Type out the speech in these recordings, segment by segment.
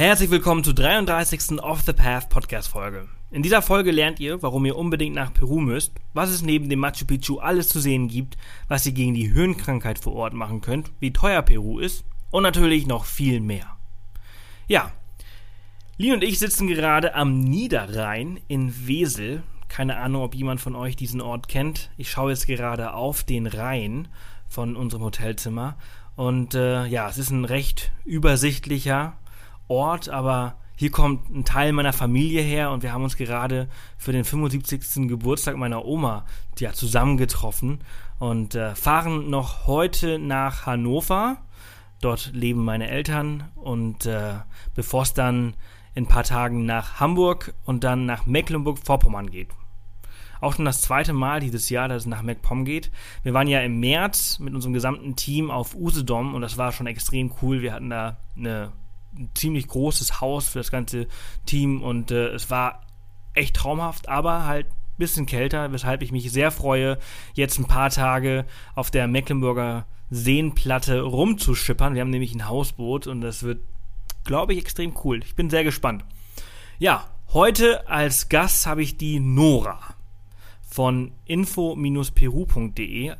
Herzlich willkommen zur 33. Off the Path Podcast Folge. In dieser Folge lernt ihr, warum ihr unbedingt nach Peru müsst, was es neben dem Machu Picchu alles zu sehen gibt, was ihr gegen die Höhenkrankheit vor Ort machen könnt, wie teuer Peru ist und natürlich noch viel mehr. Ja, Lee und ich sitzen gerade am Niederrhein in Wesel. Keine Ahnung, ob jemand von euch diesen Ort kennt. Ich schaue jetzt gerade auf den Rhein von unserem Hotelzimmer. Und äh, ja, es ist ein recht übersichtlicher, Ort, aber hier kommt ein Teil meiner Familie her und wir haben uns gerade für den 75. Geburtstag meiner Oma ja, zusammengetroffen und äh, fahren noch heute nach Hannover. Dort leben meine Eltern und äh, bevor es dann in ein paar Tagen nach Hamburg und dann nach Mecklenburg-Vorpommern geht. Auch schon das zweite Mal dieses Jahr, dass es nach MacPom geht. Wir waren ja im März mit unserem gesamten Team auf Usedom und das war schon extrem cool. Wir hatten da eine ein ziemlich großes Haus für das ganze Team und äh, es war echt traumhaft, aber halt ein bisschen kälter, weshalb ich mich sehr freue, jetzt ein paar Tage auf der Mecklenburger Seenplatte rumzuschippern. Wir haben nämlich ein Hausboot und das wird, glaube ich, extrem cool. Ich bin sehr gespannt. Ja, heute als Gast habe ich die Nora von info-peru.de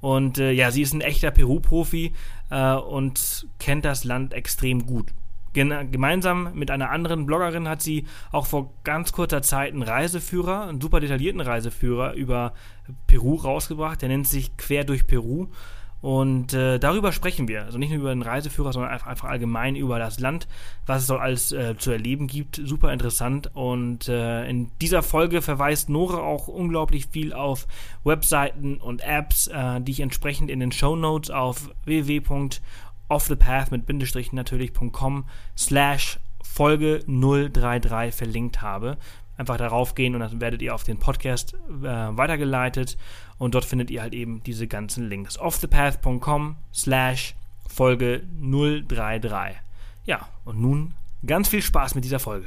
und äh, ja, sie ist ein echter Peru-Profi äh, und kennt das Land extrem gut gemeinsam mit einer anderen Bloggerin hat sie auch vor ganz kurzer Zeit einen Reiseführer, einen super detaillierten Reiseführer über Peru rausgebracht. Der nennt sich Quer durch Peru. Und äh, darüber sprechen wir. Also nicht nur über den Reiseführer, sondern einfach, einfach allgemein über das Land, was es dort alles äh, zu erleben gibt. Super interessant. Und äh, in dieser Folge verweist Nora auch unglaublich viel auf Webseiten und Apps, äh, die ich entsprechend in den Show Notes auf www offthepath mit Bindestrichen natürlich.com slash Folge 033 verlinkt habe. Einfach darauf gehen und dann werdet ihr auf den Podcast äh, weitergeleitet und dort findet ihr halt eben diese ganzen Links. offthepath.com slash Folge 033. Ja, und nun ganz viel Spaß mit dieser Folge.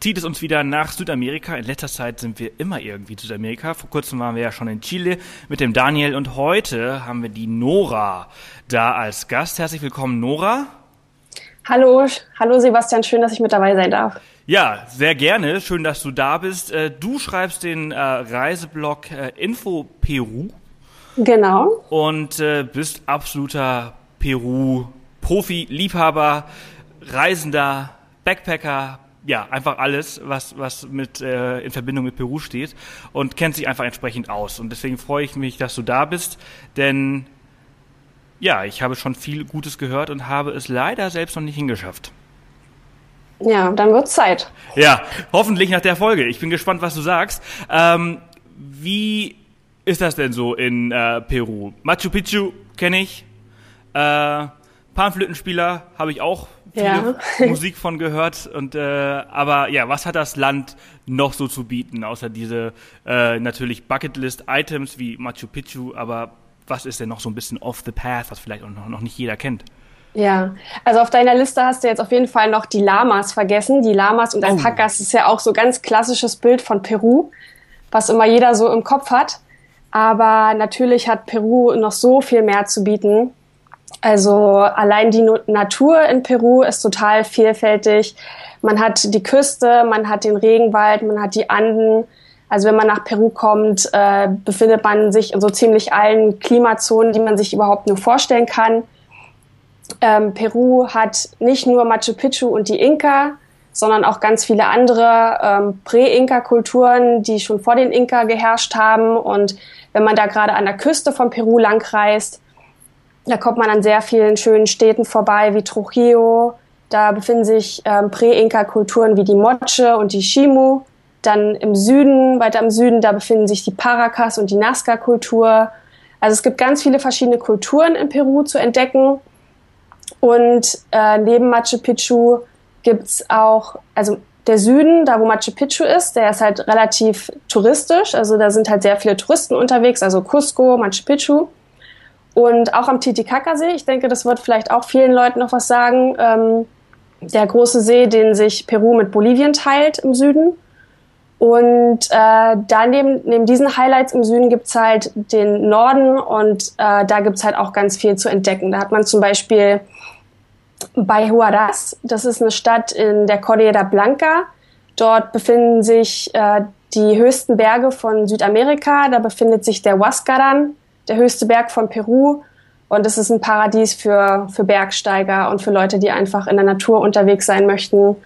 zieht es uns wieder nach Südamerika. In letzter Zeit sind wir immer irgendwie zu Südamerika. Vor kurzem waren wir ja schon in Chile mit dem Daniel und heute haben wir die Nora da als Gast. Herzlich willkommen, Nora. Hallo, hallo Sebastian, schön, dass ich mit dabei sein darf. Ja, sehr gerne. Schön, dass du da bist. Äh, du schreibst den äh, Reiseblog äh, Info Peru. Genau. Und bist absoluter Peru-Profi, Liebhaber, Reisender, Backpacker, ja, einfach alles, was, was mit, äh, in Verbindung mit Peru steht und kennt sich einfach entsprechend aus. Und deswegen freue ich mich, dass du da bist, denn ja, ich habe schon viel Gutes gehört und habe es leider selbst noch nicht hingeschafft. Ja, dann wird's Zeit. Ja, hoffentlich nach der Folge. Ich bin gespannt, was du sagst. Ähm, wie ist das denn so in äh, Peru? Machu Picchu kenne ich. Äh, Panflötenspieler habe ich auch ja. Musik von gehört. Und äh, aber ja, was hat das Land noch so zu bieten, außer diese äh, natürlich Bucketlist-Items wie Machu Picchu, aber was ist denn noch so ein bisschen off the path, was vielleicht auch noch, noch nicht jeder kennt? Ja, also auf deiner Liste hast du jetzt auf jeden Fall noch die Lamas vergessen. Die Lamas und Alpakas oh. ist ja auch so ganz klassisches Bild von Peru, was immer jeder so im Kopf hat. Aber natürlich hat Peru noch so viel mehr zu bieten. Also allein die Natur in Peru ist total vielfältig. Man hat die Küste, man hat den Regenwald, man hat die Anden. Also wenn man nach Peru kommt, äh, befindet man sich in so ziemlich allen Klimazonen, die man sich überhaupt nur vorstellen kann. Ähm, Peru hat nicht nur Machu Picchu und die Inka, sondern auch ganz viele andere ähm, Prä-Inka-Kulturen, die schon vor den Inka geherrscht haben. Und wenn man da gerade an der Küste von Peru langreist, da kommt man an sehr vielen schönen Städten vorbei, wie Trujillo. Da befinden sich ähm, Prä-Inka-Kulturen wie die Moche und die Shimu. Dann im Süden, weiter im Süden, da befinden sich die Paracas und die Nazca-Kultur. Also es gibt ganz viele verschiedene Kulturen in Peru zu entdecken. Und äh, neben Machu Picchu gibt's auch, also der Süden, da wo Machu Picchu ist, der ist halt relativ touristisch. Also da sind halt sehr viele Touristen unterwegs, also Cusco, Machu Picchu. Und auch am Titicacasee, ich denke, das wird vielleicht auch vielen Leuten noch was sagen, ähm, der große See, den sich Peru mit Bolivien teilt im Süden. Und äh, daneben, neben diesen Highlights im Süden gibt's halt den Norden und äh, da gibt's halt auch ganz viel zu entdecken. Da hat man zum Beispiel bei Huaraz, das ist eine Stadt in der Cordillera Blanca. Dort befinden sich äh, die höchsten Berge von Südamerika. Da befindet sich der Huascaran, der höchste Berg von Peru. Und es ist ein Paradies für, für Bergsteiger und für Leute, die einfach in der Natur unterwegs sein möchten.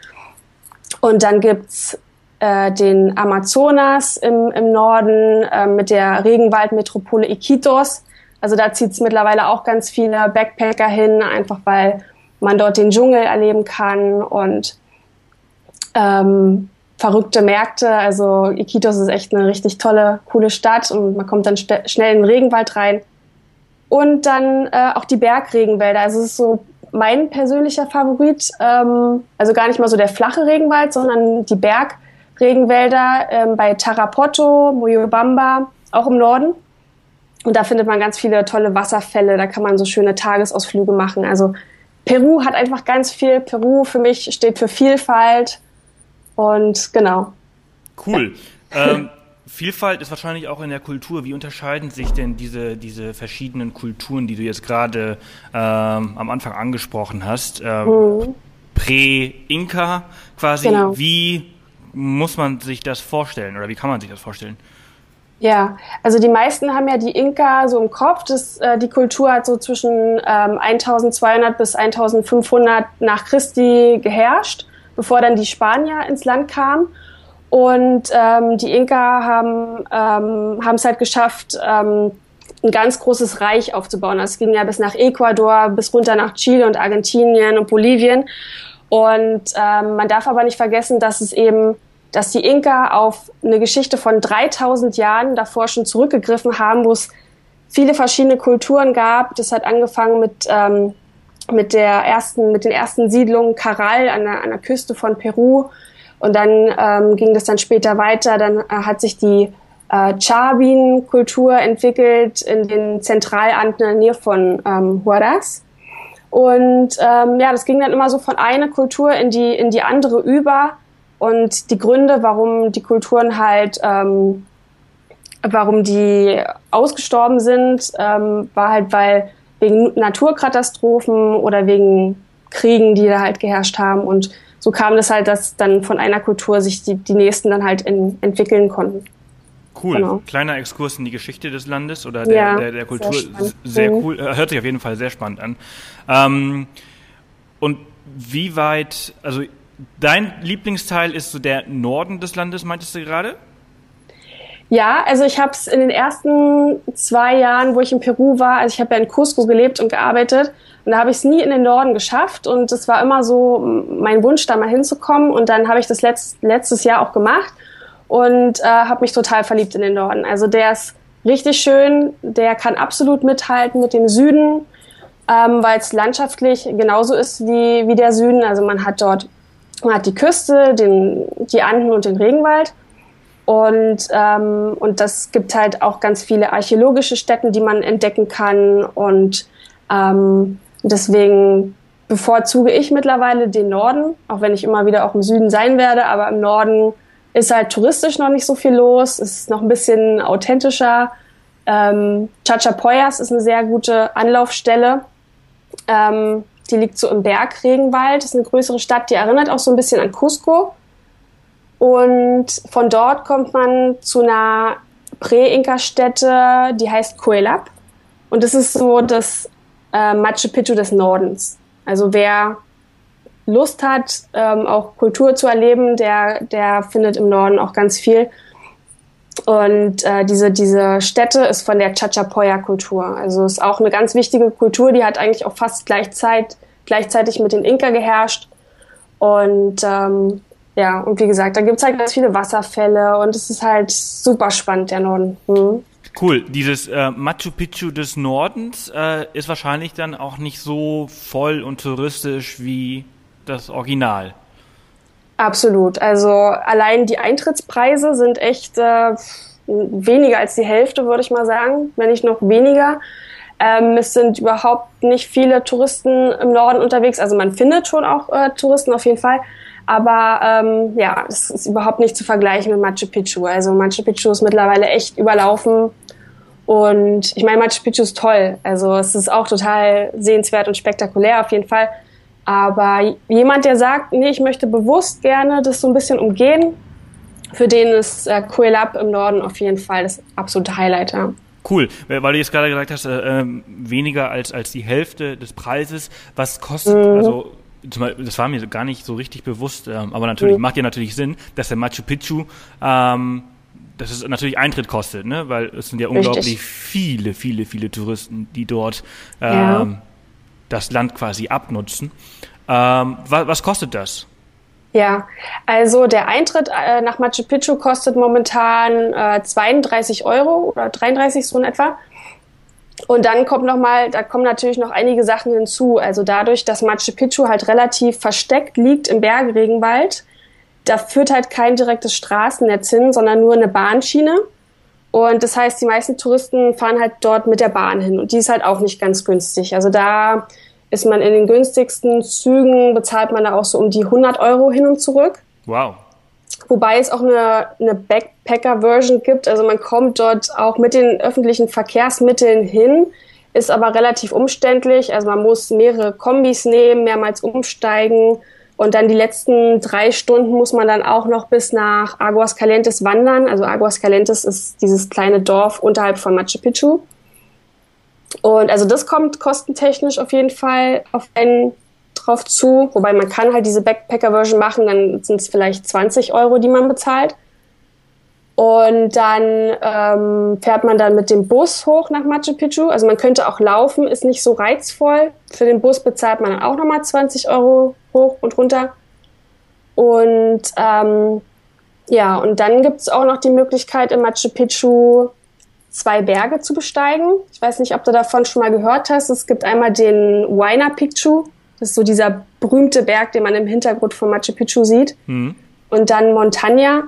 Und dann gibt's äh, den Amazonas im, im Norden äh, mit der Regenwaldmetropole Iquitos. Also da zieht es mittlerweile auch ganz viele Backpacker hin, einfach weil man dort den Dschungel erleben kann und ähm, verrückte Märkte. Also Iquitos ist echt eine richtig tolle, coole Stadt und man kommt dann schnell in den Regenwald rein. Und dann äh, auch die Bergregenwälder. Also es ist so mein persönlicher Favorit. Ähm, also gar nicht mal so der flache Regenwald, sondern die Berg Regenwälder ähm, bei Tarapoto, Moyobamba, auch im Norden. Und da findet man ganz viele tolle Wasserfälle, da kann man so schöne Tagesausflüge machen. Also Peru hat einfach ganz viel. Peru für mich steht für Vielfalt und genau. Cool. ähm, Vielfalt ist wahrscheinlich auch in der Kultur. Wie unterscheiden sich denn diese, diese verschiedenen Kulturen, die du jetzt gerade ähm, am Anfang angesprochen hast? Ähm, mhm. Prä-Inka quasi. Genau. Wie muss man sich das vorstellen oder wie kann man sich das vorstellen? Ja, also die meisten haben ja die Inka so im Kopf. Das, äh, die Kultur hat so zwischen ähm, 1200 bis 1500 nach Christi geherrscht, bevor dann die Spanier ins Land kamen. Und ähm, die Inka haben ähm, es halt geschafft, ähm, ein ganz großes Reich aufzubauen. Das ging ja bis nach Ecuador, bis runter nach Chile und Argentinien und Bolivien. Und ähm, man darf aber nicht vergessen, dass es eben, dass die Inka auf eine Geschichte von 3000 Jahren davor schon zurückgegriffen haben, wo es viele verschiedene Kulturen gab. Das hat angefangen mit ähm, mit der ersten, mit den ersten Siedlungen Caral an der, an der Küste von Peru. Und dann ähm, ging das dann später weiter. Dann äh, hat sich die äh, Chabin-Kultur entwickelt in den Zentralanden in der Nähe von ähm, Huaraz. Und ähm, ja, das ging dann immer so von einer Kultur in die, in die andere über. Und die Gründe, warum die Kulturen halt, ähm, warum die ausgestorben sind, ähm, war halt, weil wegen Naturkatastrophen oder wegen Kriegen, die da halt geherrscht haben. Und so kam das halt, dass dann von einer Kultur sich die, die nächsten dann halt in, entwickeln konnten. Cool. Genau. Kleiner Exkurs in die Geschichte des Landes oder der, ja, der, der Kultur. Sehr, sehr, mhm. cool. Hört sich auf jeden Fall sehr spannend an. Ähm, und wie weit, also dein Lieblingsteil ist so der Norden des Landes, meintest du gerade? Ja, also ich habe es in den ersten zwei Jahren, wo ich in Peru war, also ich habe ja in Cusco gelebt und gearbeitet und da habe ich es nie in den Norden geschafft und es war immer so mein Wunsch, da mal hinzukommen und dann habe ich das letzt, letztes Jahr auch gemacht und äh, habe mich total verliebt in den Norden. Also der ist richtig schön, der kann absolut mithalten mit dem Süden, ähm, weil es landschaftlich genauso ist wie, wie der Süden. Also man hat dort man hat die Küste, den, die Anden und den Regenwald. Und, ähm, und das gibt halt auch ganz viele archäologische Stätten, die man entdecken kann. Und ähm, deswegen bevorzuge ich mittlerweile den Norden, auch wenn ich immer wieder auch im Süden sein werde. Aber im Norden ist halt touristisch noch nicht so viel los, ist noch ein bisschen authentischer. Ähm, Chachapoyas ist eine sehr gute Anlaufstelle. Ähm, die liegt so im Bergregenwald, ist eine größere Stadt, die erinnert auch so ein bisschen an Cusco. Und von dort kommt man zu einer Prä-Inka-Stätte, die heißt Coelap. Und das ist so das äh, Machu Picchu des Nordens. Also wer Lust hat, ähm, auch Kultur zu erleben, der, der findet im Norden auch ganz viel. Und äh, diese, diese Stätte ist von der Chachapoya-Kultur. Also ist auch eine ganz wichtige Kultur, die hat eigentlich auch fast gleichzeit, gleichzeitig mit den Inka geherrscht. Und ähm, ja, und wie gesagt, da gibt's halt ganz viele Wasserfälle und es ist halt super spannend, der Norden. Hm. Cool. Dieses äh, Machu Picchu des Nordens äh, ist wahrscheinlich dann auch nicht so voll und touristisch wie das Original. Absolut. Also allein die Eintrittspreise sind echt äh, weniger als die Hälfte, würde ich mal sagen, wenn nicht noch weniger. Ähm, es sind überhaupt nicht viele Touristen im Norden unterwegs. Also man findet schon auch äh, Touristen auf jeden Fall. Aber ähm, ja, es ist überhaupt nicht zu vergleichen mit Machu Picchu. Also Machu Picchu ist mittlerweile echt überlaufen. Und ich meine, Machu Picchu ist toll. Also es ist auch total sehenswert und spektakulär auf jeden Fall. Aber jemand, der sagt, nee, ich möchte bewusst gerne das so ein bisschen umgehen, für den ist äh, Kuelap im Norden auf jeden Fall das absolute Highlight. Ja. Cool, weil du jetzt gerade gesagt hast, äh, ähm, weniger als, als die Hälfte des Preises. Was kostet, mhm. also das war mir gar nicht so richtig bewusst, ähm, aber natürlich mhm. macht ja natürlich Sinn, dass der Machu Picchu, ähm, dass es natürlich Eintritt kostet, ne? weil es sind ja unglaublich richtig. viele, viele, viele Touristen, die dort ähm, ja. das Land quasi abnutzen. Ähm, was, was kostet das? Ja, also der Eintritt äh, nach Machu Picchu kostet momentan äh, 32 Euro oder 33 so in etwa. Und dann kommt noch mal, da kommen natürlich noch einige Sachen hinzu. Also dadurch, dass Machu Picchu halt relativ versteckt liegt im Bergregenwald, da führt halt kein direktes Straßennetz hin, sondern nur eine Bahnschiene. Und das heißt, die meisten Touristen fahren halt dort mit der Bahn hin. Und die ist halt auch nicht ganz günstig. Also da ist man in den günstigsten Zügen, bezahlt man da auch so um die 100 Euro hin und zurück. Wow. Wobei es auch eine, eine Backpacker-Version gibt. Also man kommt dort auch mit den öffentlichen Verkehrsmitteln hin, ist aber relativ umständlich. Also man muss mehrere Kombis nehmen, mehrmals umsteigen. Und dann die letzten drei Stunden muss man dann auch noch bis nach Aguas Calientes wandern. Also Aguas Calientes ist dieses kleine Dorf unterhalb von Machu Picchu. Und also das kommt kostentechnisch auf jeden Fall auf einen drauf zu. Wobei man kann halt diese Backpacker-Version machen, dann sind es vielleicht 20 Euro, die man bezahlt. Und dann ähm, fährt man dann mit dem Bus hoch nach Machu Picchu. Also man könnte auch laufen, ist nicht so reizvoll. Für den Bus bezahlt man dann auch nochmal 20 Euro hoch und runter. Und ähm, ja, und dann gibt es auch noch die Möglichkeit in Machu Picchu zwei Berge zu besteigen. Ich weiß nicht, ob du davon schon mal gehört hast. Es gibt einmal den Huayna Picchu. Das ist so dieser berühmte Berg, den man im Hintergrund von Machu Picchu sieht. Mhm. Und dann Montaña.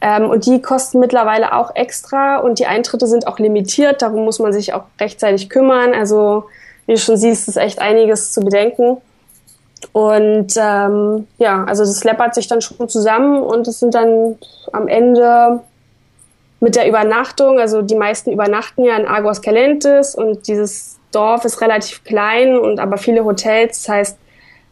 Ähm, und die kosten mittlerweile auch extra und die Eintritte sind auch limitiert. Darum muss man sich auch rechtzeitig kümmern. Also, wie du schon siehst, ist echt einiges zu bedenken. Und ähm, ja, also das läppert sich dann schon zusammen und es sind dann am Ende mit der Übernachtung, also die meisten übernachten ja in Aguas Calientes und dieses Dorf ist relativ klein und aber viele Hotels. Das heißt,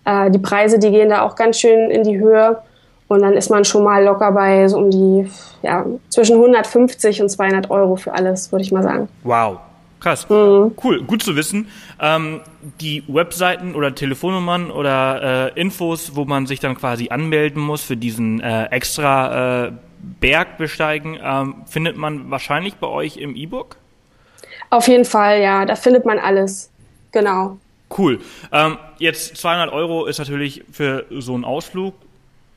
äh, die Preise, die gehen da auch ganz schön in die Höhe. Und dann ist man schon mal locker bei so um die, ja, zwischen 150 und 200 Euro für alles, würde ich mal sagen. Wow. Krass. Mhm. Cool, gut zu wissen. Ähm, die Webseiten oder Telefonnummern oder äh, Infos, wo man sich dann quasi anmelden muss für diesen äh, extra äh, Berg besteigen, ähm, findet man wahrscheinlich bei euch im E-Book? Auf jeden Fall, ja. Da findet man alles. Genau. Cool. Ähm, jetzt 200 Euro ist natürlich für so einen Ausflug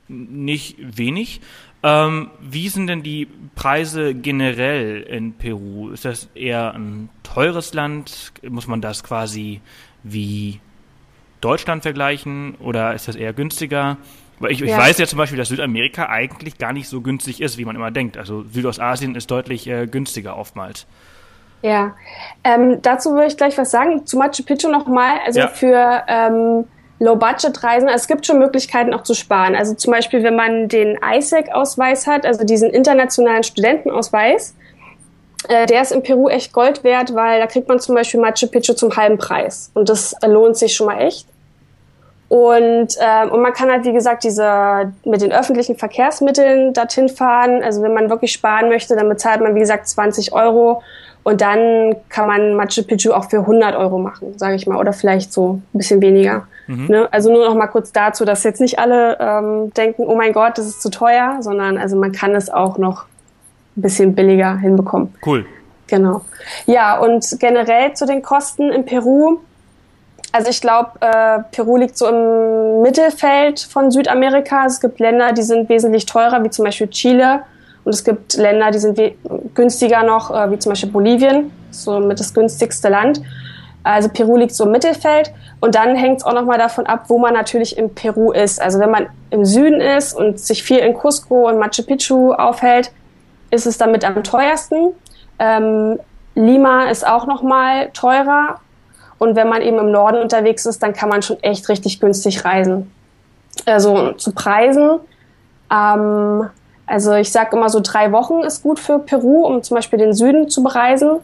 nicht wenig. Ähm, wie sind denn die Preise generell in Peru? Ist das eher ein teures Land? Muss man das quasi wie Deutschland vergleichen oder ist das eher günstiger? Weil ich, ich ja. weiß ja zum Beispiel, dass Südamerika eigentlich gar nicht so günstig ist, wie man immer denkt. Also Südostasien ist deutlich äh, günstiger oftmals. Ja, ähm, dazu würde ich gleich was sagen. Zu Machu Picchu nochmal. Also ja. für ähm, Low-Budget-Reisen, es gibt schon Möglichkeiten auch zu sparen. Also zum Beispiel, wenn man den ISEC-Ausweis hat, also diesen internationalen Studentenausweis, äh, der ist in Peru echt Gold wert, weil da kriegt man zum Beispiel Machu Picchu zum halben Preis. Und das lohnt sich schon mal echt. Und, ähm, und man kann halt, wie gesagt, diese mit den öffentlichen Verkehrsmitteln dorthin fahren. Also wenn man wirklich sparen möchte, dann bezahlt man, wie gesagt, 20 Euro. Und dann kann man Machu Picchu auch für 100 Euro machen, sage ich mal, oder vielleicht so ein bisschen weniger. Mhm. Ne? Also nur noch mal kurz dazu, dass jetzt nicht alle ähm, denken, oh mein Gott, das ist zu teuer, sondern also man kann es auch noch ein bisschen billiger hinbekommen. Cool. Genau. Ja, und generell zu den Kosten in Peru also ich glaube, äh, Peru liegt so im Mittelfeld von Südamerika. Es gibt Länder, die sind wesentlich teurer, wie zum Beispiel Chile. Und es gibt Länder, die sind günstiger noch, äh, wie zum Beispiel Bolivien, so mit das günstigste Land. Also Peru liegt so im Mittelfeld. Und dann hängt es auch nochmal davon ab, wo man natürlich in Peru ist. Also wenn man im Süden ist und sich viel in Cusco und Machu Picchu aufhält, ist es damit am teuersten. Ähm, Lima ist auch nochmal teurer. Und wenn man eben im Norden unterwegs ist, dann kann man schon echt richtig günstig reisen. Also zu Preisen. Ähm, also ich sage immer so drei Wochen ist gut für Peru, um zum Beispiel den Süden zu bereisen.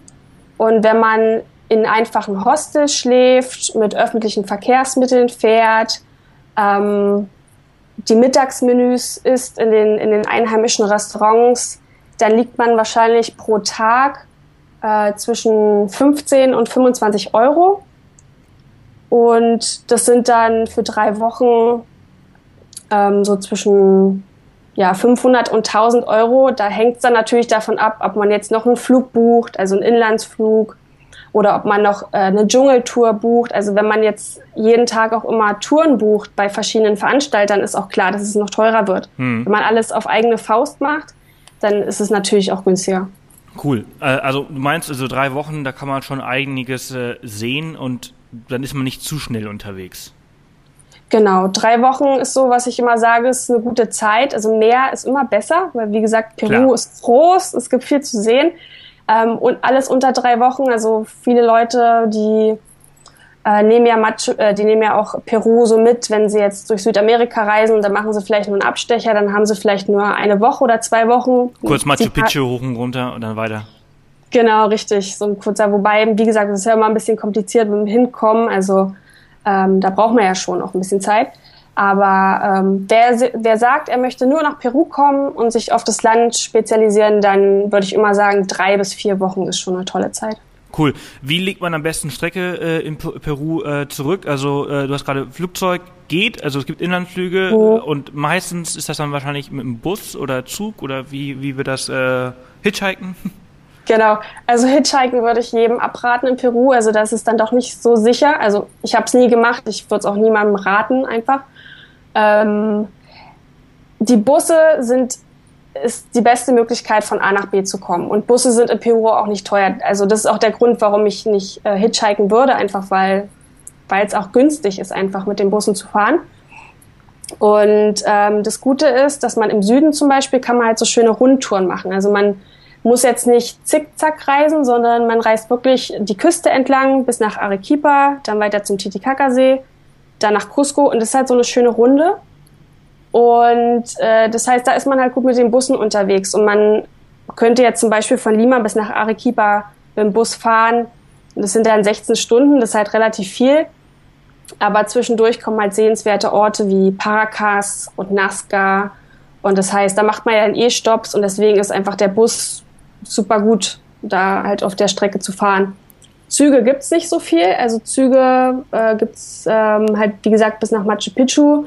Und wenn man in einfachen Hostels schläft, mit öffentlichen Verkehrsmitteln fährt, ähm, die Mittagsmenüs isst in den, in den einheimischen Restaurants, dann liegt man wahrscheinlich pro Tag äh, zwischen 15 und 25 Euro. Und das sind dann für drei Wochen ähm, so zwischen ja, 500 und 1000 Euro. Da hängt es dann natürlich davon ab, ob man jetzt noch einen Flug bucht, also einen Inlandsflug, oder ob man noch äh, eine Dschungeltour bucht. Also wenn man jetzt jeden Tag auch immer Touren bucht bei verschiedenen Veranstaltern, ist auch klar, dass es noch teurer wird. Hm. Wenn man alles auf eigene Faust macht, dann ist es natürlich auch günstiger. Cool. Äh, also du meinst also drei Wochen, da kann man schon einiges äh, sehen und dann ist man nicht zu schnell unterwegs. Genau, drei Wochen ist so, was ich immer sage, ist eine gute Zeit. Also mehr ist immer besser, weil wie gesagt, Peru Klar. ist groß, es gibt viel zu sehen. Ähm, und alles unter drei Wochen. Also viele Leute, die äh, nehmen ja Machu, äh, die nehmen ja auch Peru so mit, wenn sie jetzt durch Südamerika reisen, dann machen sie vielleicht nur einen Abstecher, dann haben sie vielleicht nur eine Woche oder zwei Wochen. Kurz Machu Picchu hoch und runter und dann weiter. Genau, richtig, so ein kurzer. Wobei, wie gesagt, es ist ja immer ein bisschen kompliziert mit dem Hinkommen. Also ähm, da braucht man ja schon auch ein bisschen Zeit. Aber ähm, wer, wer sagt, er möchte nur nach Peru kommen und sich auf das Land spezialisieren, dann würde ich immer sagen, drei bis vier Wochen ist schon eine tolle Zeit. Cool. Wie legt man am besten Strecke äh, in Peru äh, zurück? Also äh, du hast gerade Flugzeug geht, also es gibt Inlandsflüge mhm. und meistens ist das dann wahrscheinlich mit einem Bus oder Zug oder wie, wie wird das äh, Hitchhiken? Genau, also Hitchhiken würde ich jedem abraten in Peru, also das ist dann doch nicht so sicher. Also ich habe es nie gemacht, ich würde es auch niemandem raten einfach. Ähm, die Busse sind ist die beste Möglichkeit, von A nach B zu kommen. Und Busse sind in Peru auch nicht teuer. Also das ist auch der Grund, warum ich nicht äh, hitchhiken würde, einfach weil weil es auch günstig ist, einfach mit den Bussen zu fahren. Und ähm, das Gute ist, dass man im Süden zum Beispiel kann man halt so schöne Rundtouren machen. Also man muss jetzt nicht zickzack reisen, sondern man reist wirklich die Küste entlang bis nach Arequipa, dann weiter zum Titicaca-See, dann nach Cusco und das ist halt so eine schöne Runde. Und äh, das heißt, da ist man halt gut mit den Bussen unterwegs und man könnte jetzt zum Beispiel von Lima bis nach Arequipa mit dem Bus fahren. Das sind dann 16 Stunden, das ist halt relativ viel. Aber zwischendurch kommen halt sehenswerte Orte wie Paracas und Nazca. Und das heißt, da macht man ja dann eh Stops und deswegen ist einfach der Bus super gut, da halt auf der Strecke zu fahren. Züge gibt es nicht so viel. Also Züge äh, gibt es ähm, halt, wie gesagt, bis nach Machu Picchu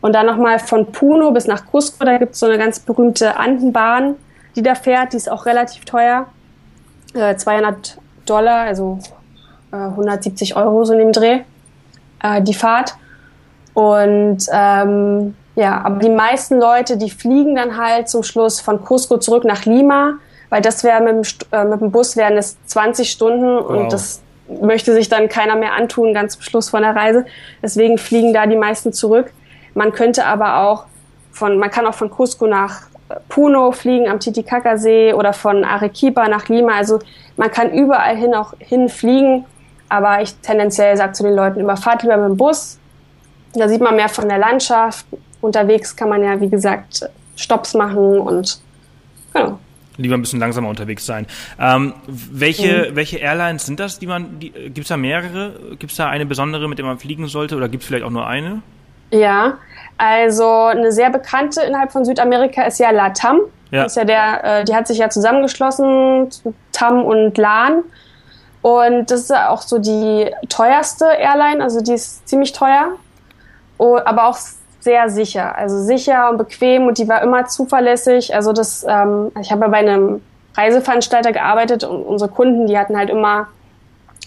und dann nochmal von Puno bis nach Cusco. Da gibt es so eine ganz berühmte Andenbahn, die da fährt. Die ist auch relativ teuer. Äh, 200 Dollar, also äh, 170 Euro so in dem Dreh, äh, die Fahrt. Und ähm, ja, aber die meisten Leute, die fliegen dann halt zum Schluss von Cusco zurück nach Lima weil das wäre mit, dem, äh, mit dem Bus wären es 20 Stunden wow. und das möchte sich dann keiner mehr antun, ganz zum Schluss von der Reise. Deswegen fliegen da die meisten zurück. Man könnte aber auch von, man kann auch von Cusco nach Puno fliegen am Titicaca-See oder von Arequipa nach Lima. Also man kann überall hin auch hinfliegen. Aber ich tendenziell sage zu den Leuten immer, fahrt lieber mit dem Bus. Da sieht man mehr von der Landschaft. Unterwegs kann man ja, wie gesagt, Stops machen und genau lieber ein bisschen langsamer unterwegs sein. Ähm, welche, mhm. welche Airlines sind das, die man, gibt es da mehrere? Gibt es da eine besondere, mit der man fliegen sollte oder gibt es vielleicht auch nur eine? Ja, also eine sehr bekannte innerhalb von Südamerika ist ja LATAM. Ja. Ist ja der, äh, die hat sich ja zusammengeschlossen, TAM und LAN. Und das ist ja auch so die teuerste Airline, also die ist ziemlich teuer, oh, aber auch sehr sicher. Also sicher und bequem und die war immer zuverlässig. Also das, ähm, ich habe ja bei einem Reiseveranstalter gearbeitet und unsere Kunden, die hatten halt immer,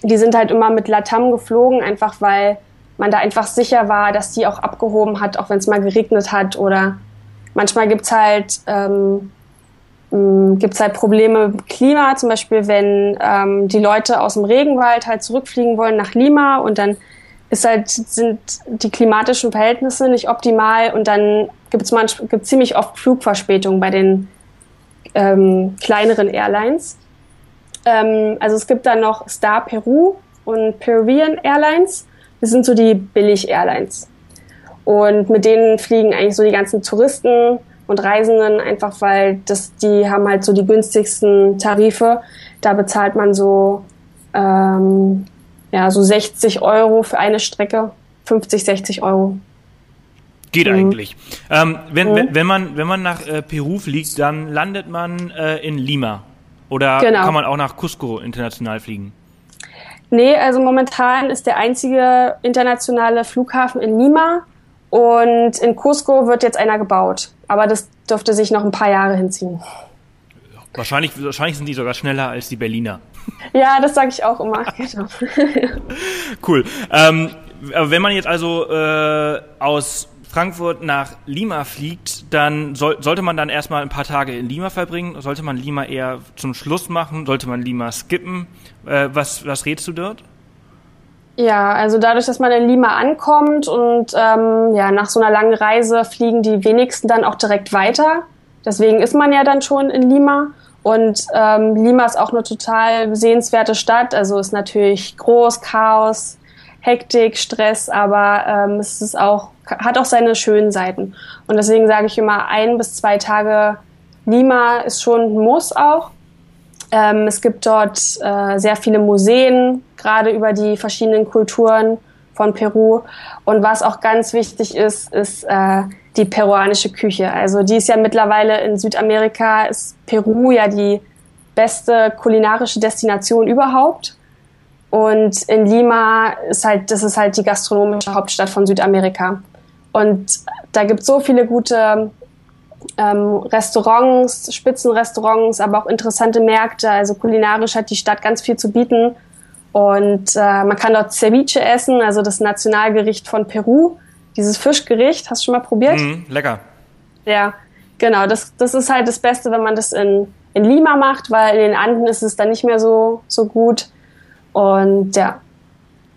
die sind halt immer mit Latam geflogen, einfach weil man da einfach sicher war, dass die auch abgehoben hat, auch wenn es mal geregnet hat oder manchmal gibt's halt ähm, ähm, gibt es halt Probleme mit Klima, zum Beispiel wenn ähm, die Leute aus dem Regenwald halt zurückfliegen wollen nach Lima und dann ist halt, sind die klimatischen Verhältnisse nicht optimal und dann gibt es gibt ziemlich oft Flugverspätungen bei den ähm, kleineren Airlines. Ähm, also es gibt dann noch Star Peru und Peruvian Airlines. Das sind so die Billig-Airlines. Und mit denen fliegen eigentlich so die ganzen Touristen und Reisenden, einfach weil das, die haben halt so die günstigsten Tarife. Da bezahlt man so, ähm, ja, so 60 Euro für eine Strecke, 50, 60 Euro. Geht mhm. eigentlich. Ähm, wenn, mhm. wenn, wenn, man, wenn man nach äh, Peru fliegt, dann landet man äh, in Lima. Oder genau. kann man auch nach Cusco international fliegen? Nee, also momentan ist der einzige internationale Flughafen in Lima und in Cusco wird jetzt einer gebaut. Aber das dürfte sich noch ein paar Jahre hinziehen. Wahrscheinlich, wahrscheinlich sind die sogar schneller als die Berliner. Ja, das sage ich auch immer. Genau. cool. Ähm, wenn man jetzt also äh, aus Frankfurt nach Lima fliegt, dann soll, sollte man dann erstmal ein paar Tage in Lima verbringen. Sollte man Lima eher zum Schluss machen? Sollte man Lima skippen? Äh, was, was rätst du dort? Ja, also dadurch, dass man in Lima ankommt und ähm, ja, nach so einer langen Reise fliegen die wenigsten dann auch direkt weiter. Deswegen ist man ja dann schon in Lima. Und ähm, Lima ist auch eine total sehenswerte Stadt. Also ist natürlich groß, Chaos, Hektik, Stress, aber ähm, es ist auch, hat auch seine schönen Seiten. Und deswegen sage ich immer, ein bis zwei Tage Lima ist schon ein Muss auch. Ähm, es gibt dort äh, sehr viele Museen, gerade über die verschiedenen Kulturen von Peru. Und was auch ganz wichtig ist, ist äh, die peruanische Küche. Also die ist ja mittlerweile in Südamerika, ist Peru ja die beste kulinarische Destination überhaupt. Und in Lima ist halt, das ist halt die gastronomische Hauptstadt von Südamerika. Und da gibt es so viele gute ähm, Restaurants, Spitzenrestaurants, aber auch interessante Märkte. Also kulinarisch hat die Stadt ganz viel zu bieten. Und äh, man kann dort Ceviche essen, also das Nationalgericht von Peru. Dieses Fischgericht, hast du schon mal probiert? Mm, lecker. Ja, genau. Das, das ist halt das Beste, wenn man das in, in Lima macht, weil in den Anden ist es dann nicht mehr so, so gut. Und ja.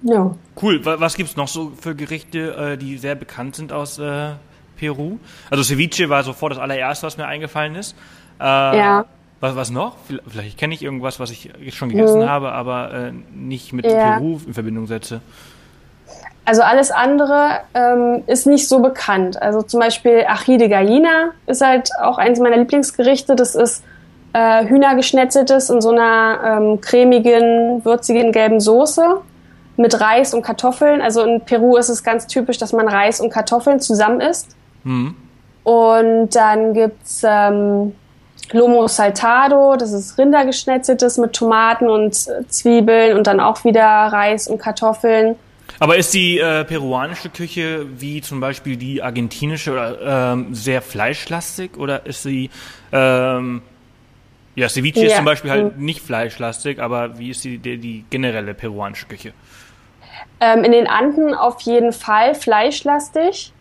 ja. Cool. Was gibt's noch so für Gerichte, äh, die sehr bekannt sind aus äh, Peru? Also Ceviche war sofort das allererste, was mir eingefallen ist. Äh, ja. Was, was noch? Vielleicht kenne ich irgendwas, was ich schon gegessen mhm. habe, aber äh, nicht mit ja. Peru in Verbindung setze. Also alles andere ähm, ist nicht so bekannt. Also zum Beispiel Ají de Gallina ist halt auch eines meiner Lieblingsgerichte. Das ist äh, Hühnergeschnetzeltes in so einer ähm, cremigen, würzigen gelben Soße mit Reis und Kartoffeln. Also in Peru ist es ganz typisch, dass man Reis und Kartoffeln zusammen isst. Mhm. Und dann gibt's ähm, Lomo Saltado, das ist Rindergeschnetzeltes mit Tomaten und Zwiebeln und dann auch wieder Reis und Kartoffeln. Aber ist die äh, peruanische Küche wie zum Beispiel die argentinische ähm, sehr fleischlastig oder ist sie ähm, ja, Ceviche ja. ist zum Beispiel halt nicht fleischlastig, aber wie ist die, die, die generelle peruanische Küche? Ähm, in den Anden auf jeden Fall fleischlastig,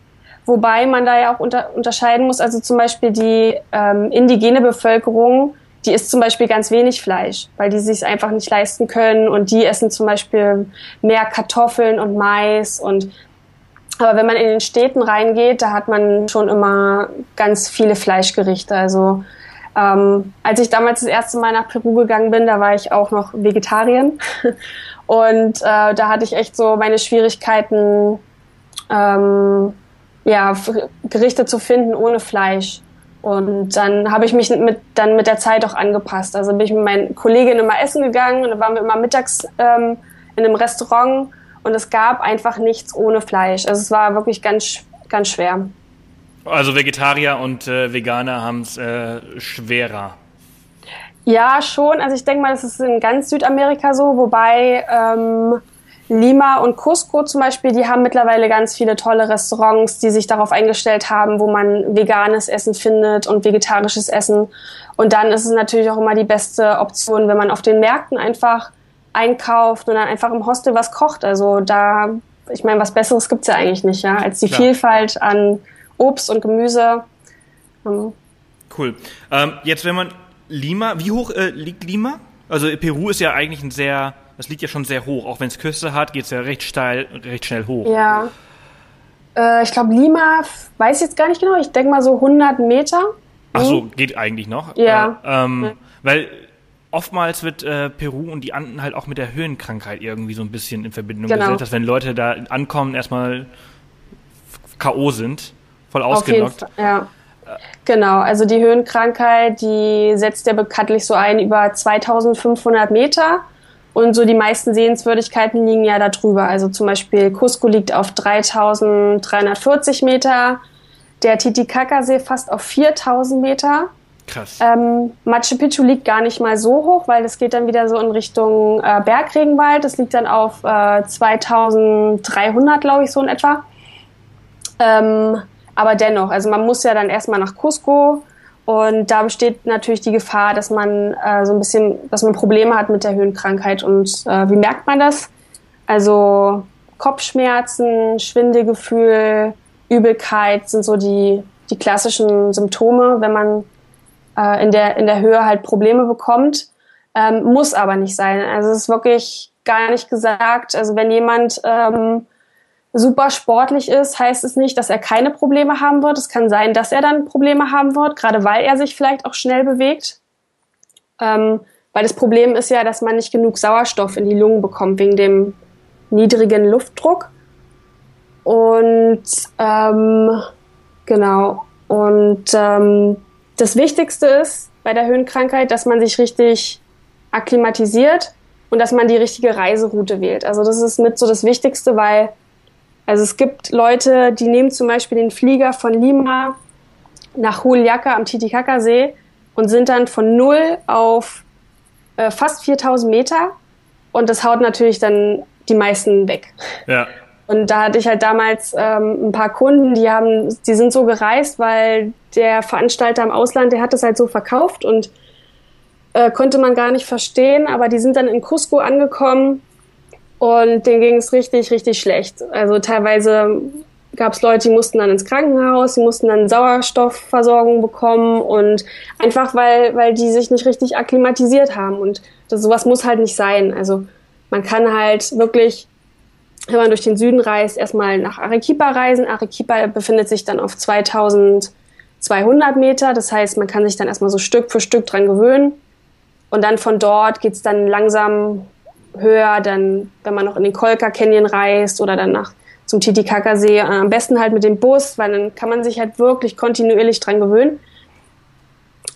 wobei man da ja auch unter, unterscheiden muss. Also zum Beispiel die ähm, indigene Bevölkerung, die isst zum Beispiel ganz wenig Fleisch, weil die sich einfach nicht leisten können und die essen zum Beispiel mehr Kartoffeln und Mais und aber wenn man in den Städten reingeht, da hat man schon immer ganz viele Fleischgerichte. Also ähm, als ich damals das erste Mal nach Peru gegangen bin, da war ich auch noch Vegetarien. Und äh, da hatte ich echt so meine Schwierigkeiten, ähm, ja, Gerichte zu finden ohne Fleisch. Und dann habe ich mich mit, dann mit der Zeit auch angepasst. Also bin ich mit meinen Kolleginnen immer essen gegangen und dann waren wir immer mittags ähm, in einem Restaurant und es gab einfach nichts ohne Fleisch. Also es war wirklich ganz, ganz schwer. Also Vegetarier und äh, Veganer haben es äh, schwerer. Ja, schon. Also ich denke mal, das ist in ganz Südamerika so, wobei ähm, Lima und Cusco zum Beispiel, die haben mittlerweile ganz viele tolle Restaurants, die sich darauf eingestellt haben, wo man veganes Essen findet und vegetarisches Essen. Und dann ist es natürlich auch immer die beste Option, wenn man auf den Märkten einfach einkauft und dann einfach im Hostel was kocht. Also da, ich meine, was Besseres gibt's ja eigentlich nicht, ja, als die Klar. Vielfalt an Obst und Gemüse. Cool. Ähm, jetzt, wenn man Lima, wie hoch äh, liegt Lima? Also Peru ist ja eigentlich ein sehr, das liegt ja schon sehr hoch. Auch wenn es Küste hat, geht es ja recht steil, recht schnell hoch. Ja. Äh, ich glaube, Lima, weiß ich jetzt gar nicht genau. Ich denke mal so 100 Meter. Ach so, geht eigentlich noch. Ja. Äh, ähm, ja. Weil oftmals wird äh, Peru und die Anden halt auch mit der Höhenkrankheit irgendwie so ein bisschen in Verbindung genau. gesetzt, dass wenn Leute da ankommen, erstmal K.O. sind, voll ausgenockt. ja. Genau, also die Höhenkrankheit, die setzt ja bekanntlich so ein über 2500 Meter und so die meisten Sehenswürdigkeiten liegen ja da drüber. Also zum Beispiel Cusco liegt auf 3340 Meter, der Titicaca-See fast auf 4000 Meter. Krass. Ähm, Machu Picchu liegt gar nicht mal so hoch, weil das geht dann wieder so in Richtung äh, Bergregenwald. Das liegt dann auf äh, 2300, glaube ich, so in etwa. Ähm, aber dennoch, also man muss ja dann erstmal nach Cusco und da besteht natürlich die Gefahr, dass man äh, so ein bisschen, dass man Probleme hat mit der Höhenkrankheit. Und äh, wie merkt man das? Also Kopfschmerzen, Schwindelgefühl, Übelkeit sind so die, die klassischen Symptome, wenn man äh, in, der, in der Höhe halt Probleme bekommt. Ähm, muss aber nicht sein. Also es ist wirklich gar nicht gesagt. Also wenn jemand ähm, super sportlich ist, heißt es nicht, dass er keine Probleme haben wird. Es kann sein, dass er dann Probleme haben wird, gerade weil er sich vielleicht auch schnell bewegt. Ähm, weil das Problem ist ja, dass man nicht genug Sauerstoff in die Lungen bekommt wegen dem niedrigen Luftdruck. Und ähm, genau. Und ähm, das Wichtigste ist bei der Höhenkrankheit, dass man sich richtig akklimatisiert und dass man die richtige Reiseroute wählt. Also das ist mit so das Wichtigste, weil also es gibt Leute, die nehmen zum Beispiel den Flieger von Lima nach Juliaca am Titicaca-See und sind dann von null auf äh, fast 4000 Meter und das haut natürlich dann die meisten weg. Ja. Und da hatte ich halt damals ähm, ein paar Kunden, die haben, die sind so gereist, weil der Veranstalter im Ausland, der hat das halt so verkauft und äh, konnte man gar nicht verstehen, aber die sind dann in Cusco angekommen und denen ging es richtig, richtig schlecht. Also teilweise gab es Leute, die mussten dann ins Krankenhaus, die mussten dann Sauerstoffversorgung bekommen und einfach weil, weil die sich nicht richtig akklimatisiert haben. Und das, sowas muss halt nicht sein. Also man kann halt wirklich wenn man durch den Süden reist, erstmal nach Arequipa reisen. Arequipa befindet sich dann auf 2200 Meter. Das heißt, man kann sich dann erstmal so Stück für Stück dran gewöhnen. Und dann von dort geht's dann langsam höher. Dann, wenn man noch in den Kolka Canyon reist oder dann nach zum Titicaca-See, äh, am besten halt mit dem Bus, weil dann kann man sich halt wirklich kontinuierlich dran gewöhnen.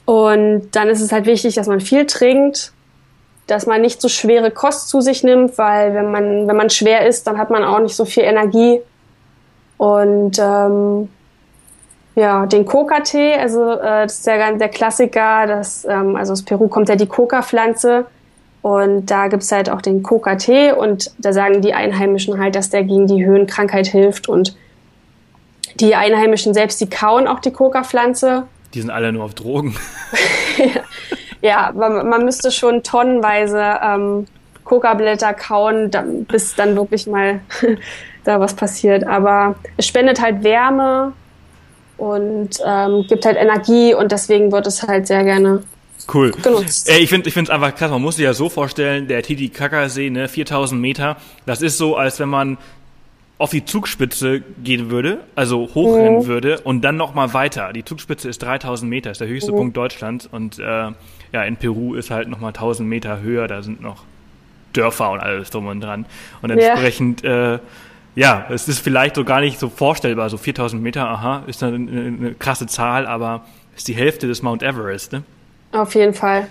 Und dann ist es halt wichtig, dass man viel trinkt, dass man nicht so schwere Kost zu sich nimmt, weil wenn man, wenn man schwer ist, dann hat man auch nicht so viel Energie. Und ähm, ja, den Coca-Tee, also äh, das ist ja der Klassiker, das, ähm, also aus Peru kommt ja die Coca-Pflanze und da gibt's halt auch den Coca-Tee und da sagen die Einheimischen halt, dass der gegen die Höhenkrankheit hilft und die Einheimischen selbst, die kauen auch die Coca-Pflanze. Die sind alle nur auf Drogen. ja, man, man müsste schon tonnenweise ähm, Coca-Blätter kauen, bis dann wirklich mal da was passiert. Aber es spendet halt Wärme und ähm, gibt halt Energie und deswegen wird es halt sehr gerne cool. genutzt. Ey, ich finde ich finde es einfach krass. Man muss sich ja so vorstellen, der Titicaca-See, ne, 4000 Meter, das ist so, als wenn man auf die Zugspitze gehen würde, also hochrennen mhm. würde und dann nochmal weiter. Die Zugspitze ist 3000 Meter, ist der höchste mhm. Punkt Deutschlands und äh, ja, in Peru ist halt nochmal 1000 Meter höher, da sind noch Dörfer und alles drum und dran. Und entsprechend, ja. Äh, ja, es ist vielleicht so gar nicht so vorstellbar, so 4000 Meter, aha, ist eine, eine krasse Zahl, aber ist die Hälfte des Mount Everest, ne? Auf jeden Fall.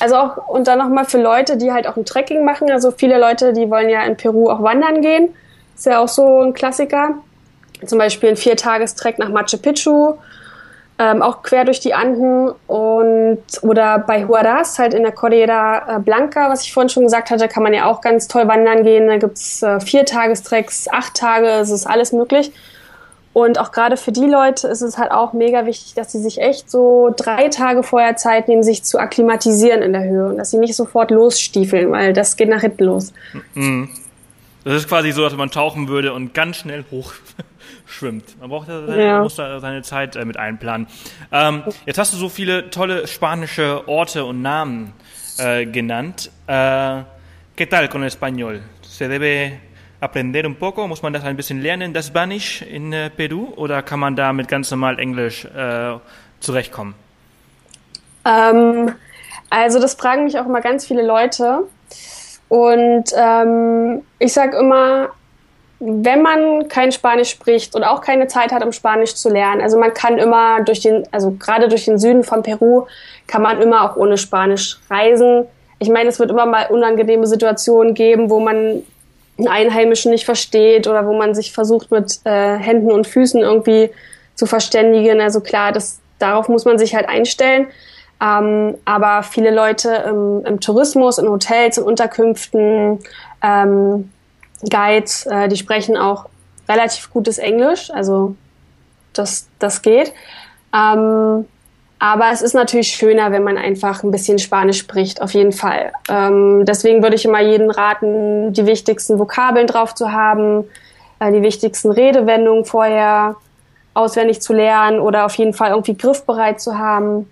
Also auch, und dann nochmal für Leute, die halt auch ein Trekking machen. Also viele Leute, die wollen ja in Peru auch wandern gehen. Ist ja auch so ein Klassiker. Zum Beispiel ein Viertagestrek nach Machu Picchu, ähm, auch quer durch die Anden und oder bei Huaraz, halt in der Cordillera äh, Blanca, was ich vorhin schon gesagt hatte, kann man ja auch ganz toll wandern gehen. Da gibt's äh, Viertagestreks, acht Tage, es ist alles möglich. Und auch gerade für die Leute ist es halt auch mega wichtig, dass sie sich echt so drei Tage vorher Zeit nehmen, sich zu akklimatisieren in der Höhe und dass sie nicht sofort losstiefeln, weil das geht nach hinten los. Mhm. Das ist quasi so, dass man tauchen würde und ganz schnell hoch. schwimmt. Man braucht da, ja. muss da seine Zeit äh, mit einplanen. Ähm, jetzt hast du so viele tolle spanische Orte und Namen äh, genannt. Äh, ¿Qué tal con el español? ¿Se debe aprender un poco? Muss man das ein bisschen lernen, das Spanisch in äh, Peru? Oder kann man da mit ganz normal Englisch äh, zurechtkommen? Ähm, also das fragen mich auch immer ganz viele Leute. Und ähm, ich sage immer, wenn man kein Spanisch spricht und auch keine Zeit hat, um Spanisch zu lernen, also man kann immer durch den, also gerade durch den Süden von Peru, kann man immer auch ohne Spanisch reisen. Ich meine, es wird immer mal unangenehme Situationen geben, wo man Einheimischen nicht versteht oder wo man sich versucht mit äh, Händen und Füßen irgendwie zu verständigen. Also klar, das, darauf muss man sich halt einstellen. Ähm, aber viele Leute im, im, Tourismus, in Hotels, in Unterkünften, ähm, Guides, äh, die sprechen auch relativ gutes Englisch, also das, das geht. Ähm, aber es ist natürlich schöner, wenn man einfach ein bisschen Spanisch spricht, auf jeden Fall. Ähm, deswegen würde ich immer jeden raten, die wichtigsten Vokabeln drauf zu haben, äh, die wichtigsten Redewendungen vorher auswendig zu lernen oder auf jeden Fall irgendwie griffbereit zu haben.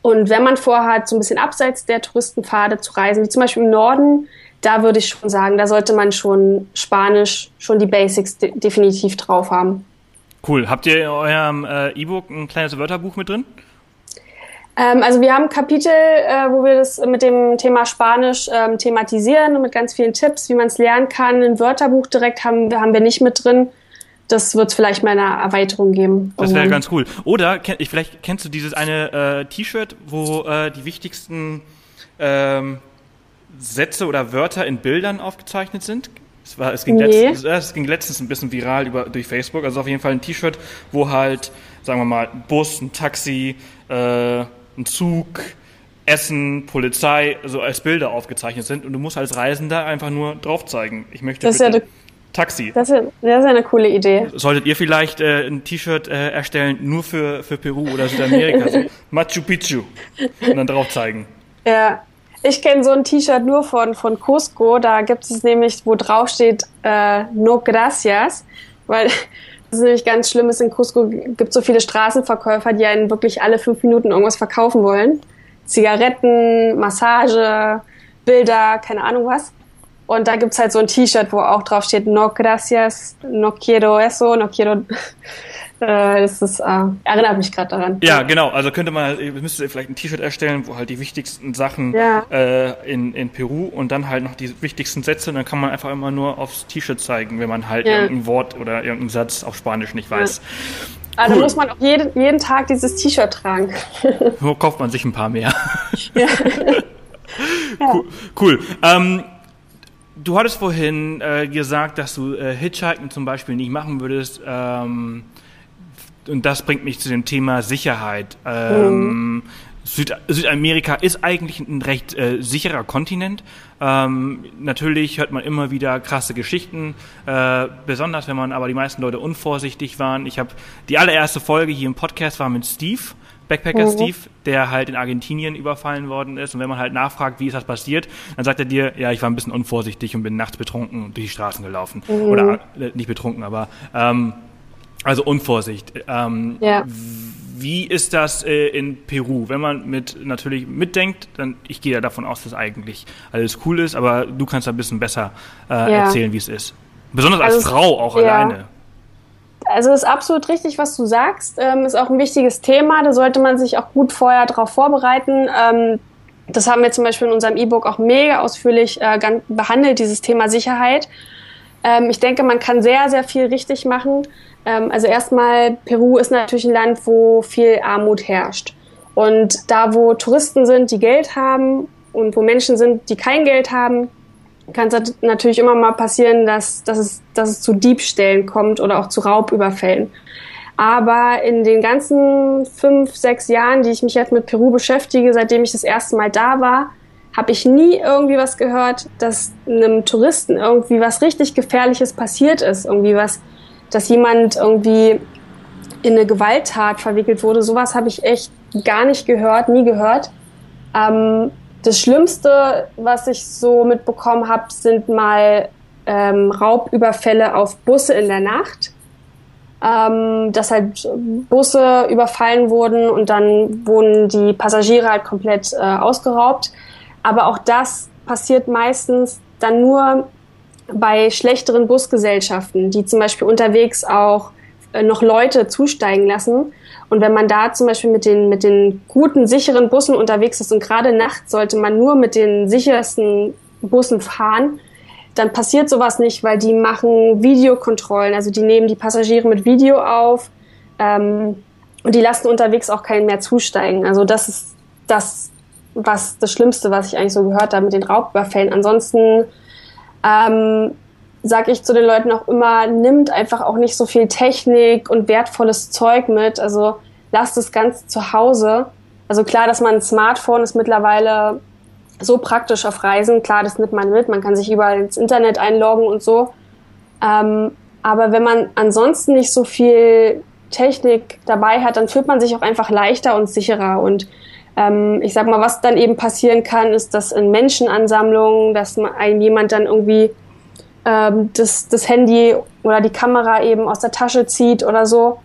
Und wenn man vorhat, so ein bisschen abseits der Touristenpfade zu reisen, wie zum Beispiel im Norden, da würde ich schon sagen, da sollte man schon Spanisch, schon die Basics de definitiv drauf haben. Cool. Habt ihr in eurem äh, E-Book ein kleines Wörterbuch mit drin? Ähm, also wir haben Kapitel, äh, wo wir das mit dem Thema Spanisch ähm, thematisieren und mit ganz vielen Tipps, wie man es lernen kann. Ein Wörterbuch direkt haben, haben wir nicht mit drin das wird es vielleicht mal eine Erweiterung geben. Das wäre ganz cool. Oder vielleicht kennst du dieses eine äh, T-Shirt, wo äh, die wichtigsten ähm, Sätze oder Wörter in Bildern aufgezeichnet sind? Es, war, es, ging nee. letztens, es ging letztens ein bisschen viral über, durch Facebook. Also auf jeden Fall ein T-Shirt, wo halt, sagen wir mal, ein Bus, ein Taxi, äh, ein Zug, Essen, Polizei, so als Bilder aufgezeichnet sind. Und du musst als Reisender einfach nur drauf zeigen. Ich möchte das ist ja Taxi. Das ist, das ist eine coole Idee. Solltet ihr vielleicht äh, ein T-Shirt äh, erstellen, nur für, für Peru oder Südamerika, so Machu Picchu und dann drauf zeigen. Ja, ich kenne so ein T-Shirt nur von, von Cusco, da gibt es nämlich, wo drauf steht, äh, no gracias, weil das ist nämlich ganz schlimm ist, in Cusco gibt so viele Straßenverkäufer, die einen wirklich alle fünf Minuten irgendwas verkaufen wollen. Zigaretten, Massage, Bilder, keine Ahnung was. Und da gibt's halt so ein T-Shirt, wo auch drauf steht, no gracias, no quiero eso, no quiero. Äh, das ist, äh, erinnert mich gerade daran. Ja, genau. Also könnte man, müsste vielleicht ein T-Shirt erstellen, wo halt die wichtigsten Sachen ja. äh, in, in Peru und dann halt noch die wichtigsten Sätze. Und dann kann man einfach immer nur aufs T-Shirt zeigen, wenn man halt ja. irgendein Wort oder irgendeinen Satz auf Spanisch nicht weiß. Ja. Also cool. muss man auch jeden, jeden Tag dieses T-Shirt tragen. Wo kauft man sich ein paar mehr? Ja. cool. cool. Ähm, Du hattest vorhin äh, gesagt, dass du äh, Hitchhiken zum Beispiel nicht machen würdest. Ähm, und das bringt mich zu dem Thema Sicherheit. Ähm, mhm. Süd Südamerika ist eigentlich ein recht äh, sicherer Kontinent. Ähm, natürlich hört man immer wieder krasse Geschichten, äh, besonders wenn man aber die meisten Leute unvorsichtig waren. Ich habe die allererste Folge hier im Podcast war mit Steve Backpacker mhm. Steve, der halt in Argentinien überfallen worden ist. Und wenn man halt nachfragt, wie ist das passiert, dann sagt er dir, ja, ich war ein bisschen unvorsichtig und bin nachts betrunken durch die Straßen gelaufen. Mhm. Oder äh, nicht betrunken, aber ähm, also Unvorsicht. Ähm, ja. Wie ist das äh, in Peru? Wenn man mit natürlich mitdenkt, dann ich gehe ja davon aus, dass eigentlich alles cool ist, aber du kannst da ein bisschen besser äh, ja. erzählen, wie es ist. Besonders als also, Frau auch ja. alleine also ist absolut richtig, was du sagst. Ähm, ist auch ein wichtiges Thema. Da sollte man sich auch gut vorher darauf vorbereiten. Ähm, das haben wir zum Beispiel in unserem E-Book auch mega ausführlich äh, behandelt, dieses Thema Sicherheit. Ähm, ich denke, man kann sehr, sehr viel richtig machen. Ähm, also erstmal, Peru ist natürlich ein Land, wo viel Armut herrscht. Und da, wo Touristen sind, die Geld haben und wo Menschen sind, die kein Geld haben, kann es natürlich immer mal passieren, dass, dass, es, dass es zu Diebstählen kommt oder auch zu Raubüberfällen. Aber in den ganzen fünf, sechs Jahren, die ich mich jetzt mit Peru beschäftige, seitdem ich das erste Mal da war, habe ich nie irgendwie was gehört, dass einem Touristen irgendwie was richtig Gefährliches passiert ist. Irgendwie was, dass jemand irgendwie in eine Gewalttat verwickelt wurde. Sowas habe ich echt gar nicht gehört, nie gehört. Ähm, das Schlimmste, was ich so mitbekommen habe, sind mal ähm, Raubüberfälle auf Busse in der Nacht. ähm, dass halt Busse überfallen wurden und dann wurden die Passagiere halt komplett äh, ausgeraubt. Aber auch das passiert meistens dann nur bei schlechteren Busgesellschaften, die zum Beispiel unterwegs auch äh, noch Leute zusteigen lassen. Und wenn man da zum Beispiel mit den, mit den guten, sicheren Bussen unterwegs ist und gerade nachts sollte man nur mit den sichersten Bussen fahren, dann passiert sowas nicht, weil die machen Videokontrollen. Also die nehmen die Passagiere mit Video auf ähm, und die lassen unterwegs auch keinen mehr zusteigen. Also das ist das, was das Schlimmste, was ich eigentlich so gehört habe mit den Raubüberfällen. Ansonsten ähm, sage ich zu den Leuten auch immer, nimmt einfach auch nicht so viel Technik und wertvolles Zeug mit. Also lasst das Ganze zu Hause. Also klar, dass man ein Smartphone ist mittlerweile so praktisch auf Reisen. Klar, das nimmt man mit. Man kann sich überall ins Internet einloggen und so. Ähm, aber wenn man ansonsten nicht so viel Technik dabei hat, dann fühlt man sich auch einfach leichter und sicherer. Und ähm, ich sag mal, was dann eben passieren kann, ist, dass in Menschenansammlungen, dass man, ein jemand dann irgendwie ähm, das, das Handy oder die Kamera eben aus der Tasche zieht oder so.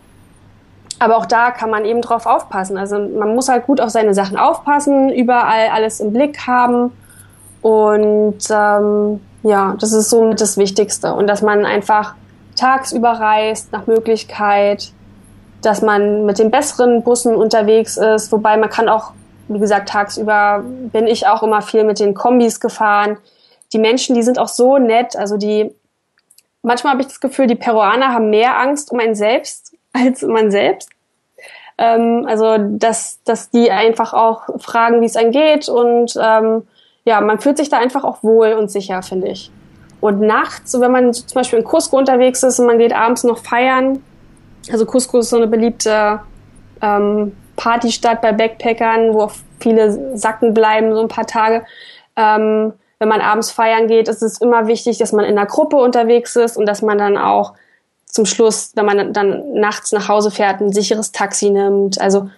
Aber auch da kann man eben drauf aufpassen. Also man muss halt gut auf seine Sachen aufpassen, überall alles im Blick haben. Und ähm, ja, das ist somit das Wichtigste. Und dass man einfach tagsüber reist, nach Möglichkeit, dass man mit den besseren Bussen unterwegs ist. Wobei man kann auch, wie gesagt, tagsüber bin ich auch immer viel mit den Kombis gefahren die Menschen, die sind auch so nett. Also die, manchmal habe ich das Gefühl, die Peruaner haben mehr Angst um einen selbst als um man selbst. Ähm, also, dass, dass die einfach auch fragen, wie es einem geht und ähm, ja, man fühlt sich da einfach auch wohl und sicher, finde ich. Und nachts, wenn man zum Beispiel in Cusco unterwegs ist und man geht abends noch feiern, also Cusco ist so eine beliebte ähm, Partystadt bei Backpackern, wo viele Sacken bleiben, so ein paar Tage. Ähm, wenn man abends feiern geht, ist es immer wichtig, dass man in einer Gruppe unterwegs ist und dass man dann auch zum Schluss, wenn man dann nachts nach Hause fährt, ein sicheres Taxi nimmt. Also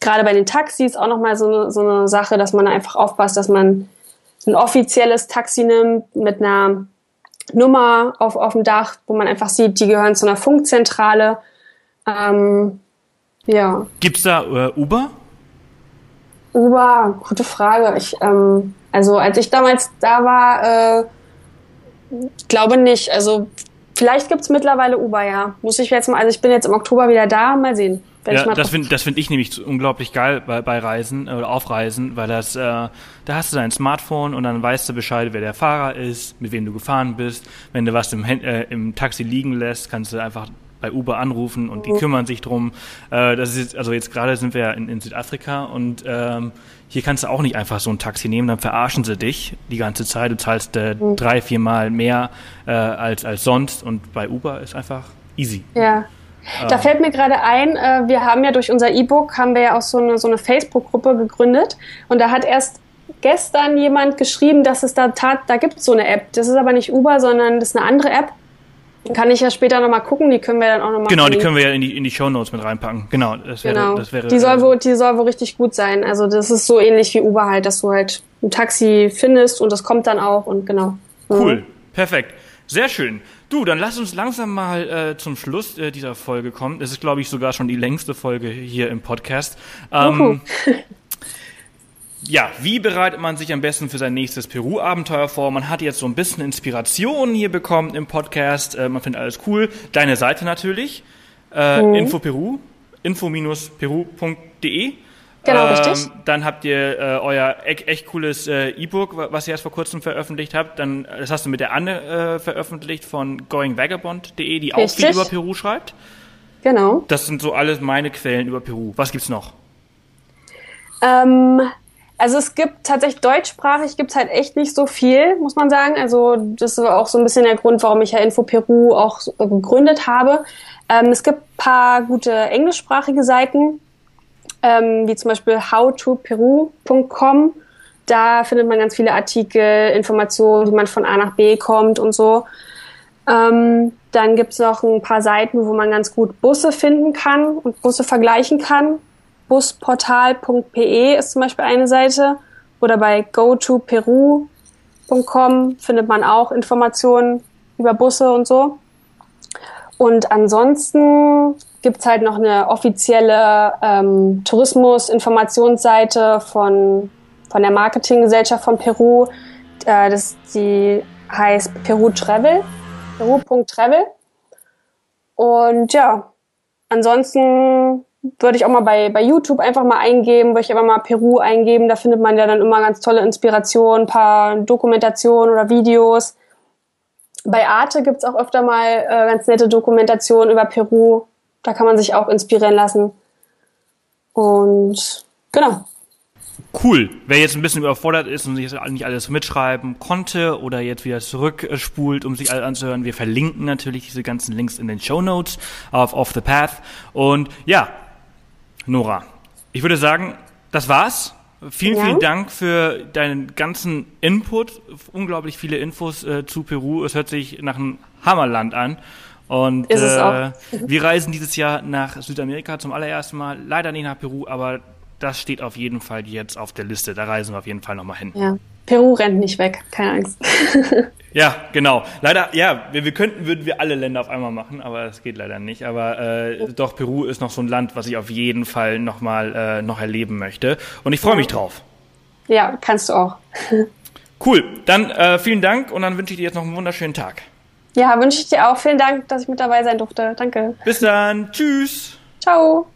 gerade bei den Taxis auch nochmal so eine, so eine Sache, dass man einfach aufpasst, dass man ein offizielles Taxi nimmt mit einer Nummer auf, auf dem Dach, wo man einfach sieht, die gehören zu einer Funkzentrale. Ähm, ja. Gibt's da äh, Uber? Uber, gute Frage. Ich, ähm, also als ich damals da war, äh, glaube nicht. Also vielleicht gibt's mittlerweile Uber, ja. Muss ich jetzt mal, also ich bin jetzt im Oktober wieder da, mal sehen. Ja, das finde das find ich nämlich unglaublich geil bei, bei Reisen oder auf Reisen, weil das, äh, da hast du dein Smartphone und dann weißt du Bescheid, wer der Fahrer ist, mit wem du gefahren bist. Wenn du was im, äh, im Taxi liegen lässt, kannst du einfach bei Uber anrufen und die mhm. kümmern sich drum. Äh, das ist jetzt, also jetzt gerade sind wir in, in Südafrika und ähm, hier kannst du auch nicht einfach so ein Taxi nehmen, dann verarschen sie dich die ganze Zeit. Du zahlst äh, mhm. drei, vier Mal mehr äh, als, als sonst und bei Uber ist einfach easy. Ja. Da fällt mir gerade ein, äh, wir haben ja durch unser E-Book, haben wir ja auch so eine, so eine Facebook-Gruppe gegründet und da hat erst gestern jemand geschrieben, dass es da tat, da gibt es so eine App. Das ist aber nicht Uber, sondern das ist eine andere App. Kann ich ja später nochmal gucken, die können wir dann auch nochmal. Genau, die können wir ja in die, in die Show Notes mit reinpacken. Genau, das wäre, genau. das wäre. Die soll, wohl, die soll wohl richtig gut sein. Also das ist so ähnlich wie Uber halt, dass du halt ein Taxi findest und das kommt dann auch und genau. Mhm. Cool, perfekt. Sehr schön. Du, dann lass uns langsam mal äh, zum Schluss äh, dieser Folge kommen. Es ist, glaube ich, sogar schon die längste Folge hier im Podcast. Ähm, ja, wie bereitet man sich am besten für sein nächstes Peru-Abenteuer vor? Man hat jetzt so ein bisschen Inspiration hier bekommen im Podcast. Äh, man findet alles cool. Deine Seite natürlich. Äh, mhm. Info Peru. info-peru.de. Genau, ähm, richtig. Dann habt ihr äh, euer e echt cooles äh, E-Book, was ihr erst vor kurzem veröffentlicht habt. Dann, das hast du mit der Anne äh, veröffentlicht von goingvagabond.de, die richtig. auch viel über Peru schreibt. Genau. Das sind so alles meine Quellen über Peru. Was gibt's noch? Ähm, also es gibt tatsächlich deutschsprachig gibt es halt echt nicht so viel, muss man sagen. Also das ist auch so ein bisschen der Grund, warum ich ja Info Peru auch gegründet habe. Ähm, es gibt paar gute englischsprachige Seiten, ähm, wie zum Beispiel howtoperu.com. Da findet man ganz viele Artikel, Informationen, wie man von A nach B kommt und so. Ähm, dann gibt es noch ein paar Seiten, wo man ganz gut Busse finden kann und Busse vergleichen kann busportal.pe ist zum Beispiel eine Seite oder bei gotoperu.com findet man auch Informationen über Busse und so. Und ansonsten gibt's halt noch eine offizielle ähm, Tourismus-Informationsseite von, von der Marketinggesellschaft von Peru. Äh, das, die heißt Peru Travel, peru.travel. Und ja, ansonsten würde ich auch mal bei, bei YouTube einfach mal eingeben, würde ich einfach mal Peru eingeben. Da findet man ja dann immer ganz tolle Inspirationen, ein paar Dokumentationen oder Videos. Bei Arte gibt's auch öfter mal äh, ganz nette Dokumentationen über Peru. Da kann man sich auch inspirieren lassen. Und genau. Cool. Wer jetzt ein bisschen überfordert ist und sich nicht alles mitschreiben konnte oder jetzt wieder zurückspult, um sich alles anzuhören, wir verlinken natürlich diese ganzen Links in den Show Notes auf Off the Path. Und ja, Nora, ich würde sagen, das war's. Vielen, ja. vielen Dank für deinen ganzen Input. Unglaublich viele Infos äh, zu Peru. Es hört sich nach einem Hammerland an. Und äh, wir reisen dieses Jahr nach Südamerika zum allerersten Mal. Leider nicht nach Peru, aber das steht auf jeden Fall jetzt auf der Liste. Da reisen wir auf jeden Fall nochmal hin. Ja. Peru rennt nicht weg, keine Angst. ja, genau. Leider, ja, wir, wir, könnten, würden wir alle Länder auf einmal machen, aber das geht leider nicht. Aber äh, doch, Peru ist noch so ein Land, was ich auf jeden Fall nochmal äh, noch erleben möchte. Und ich freue mich drauf. Ja, kannst du auch. cool. Dann äh, vielen Dank und dann wünsche ich dir jetzt noch einen wunderschönen Tag. Ja, wünsche ich dir auch. Vielen Dank, dass ich mit dabei sein durfte. Danke. Bis dann. Tschüss. Ciao.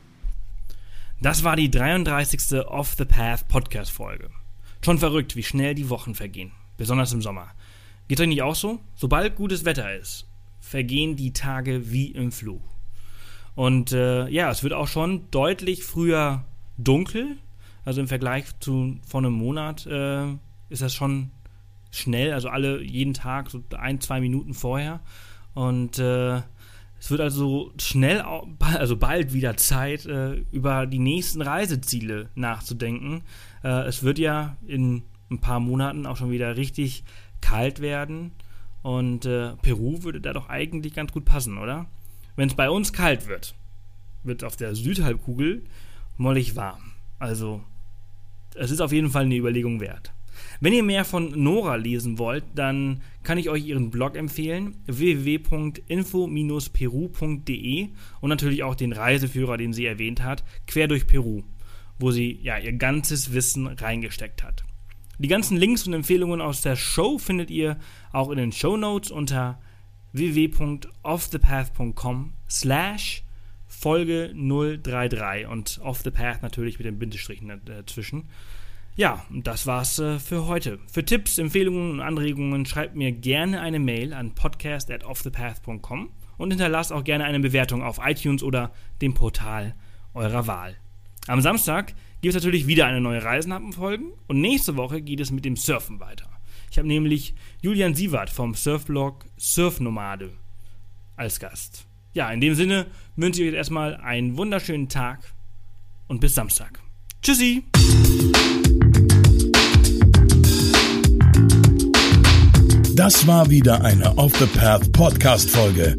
Das war die 33. Off the Path Podcast Folge. Schon verrückt, wie schnell die Wochen vergehen, besonders im Sommer. Geht euch nicht auch so? Sobald gutes Wetter ist, vergehen die Tage wie im Flug. Und äh, ja, es wird auch schon deutlich früher dunkel. Also im Vergleich zu vor einem Monat äh, ist das schon schnell, also alle jeden Tag so ein, zwei Minuten vorher. Und äh, es wird also schnell, also bald wieder Zeit, äh, über die nächsten Reiseziele nachzudenken. Äh, es wird ja in ein paar Monaten auch schon wieder richtig kalt werden. Und äh, Peru würde da doch eigentlich ganz gut passen, oder? Wenn es bei uns kalt wird, wird auf der Südhalbkugel mollig warm. Also, es ist auf jeden Fall eine Überlegung wert. Wenn ihr mehr von Nora lesen wollt, dann kann ich euch ihren Blog empfehlen, www.info-peru.de und natürlich auch den Reiseführer, den sie erwähnt hat, Quer durch Peru, wo sie ja ihr ganzes Wissen reingesteckt hat. Die ganzen Links und Empfehlungen aus der Show findet ihr auch in den Show Notes unter www.offthepath.com slash Folge 033 und off the path natürlich mit den Bindestrichen dazwischen. Ja, das war's äh, für heute. Für Tipps, Empfehlungen und Anregungen schreibt mir gerne eine Mail an podcast at offthepath.com und hinterlasst auch gerne eine Bewertung auf iTunes oder dem Portal eurer Wahl. Am Samstag gibt es natürlich wieder eine neue Reisenhappenfolge und nächste Woche geht es mit dem Surfen weiter. Ich habe nämlich Julian Sievert vom Surfblog Surfnomade als Gast. Ja, in dem Sinne wünsche ich euch erstmal einen wunderschönen Tag und bis Samstag. Tschüssi! Das war wieder eine Off the Path Podcast Folge.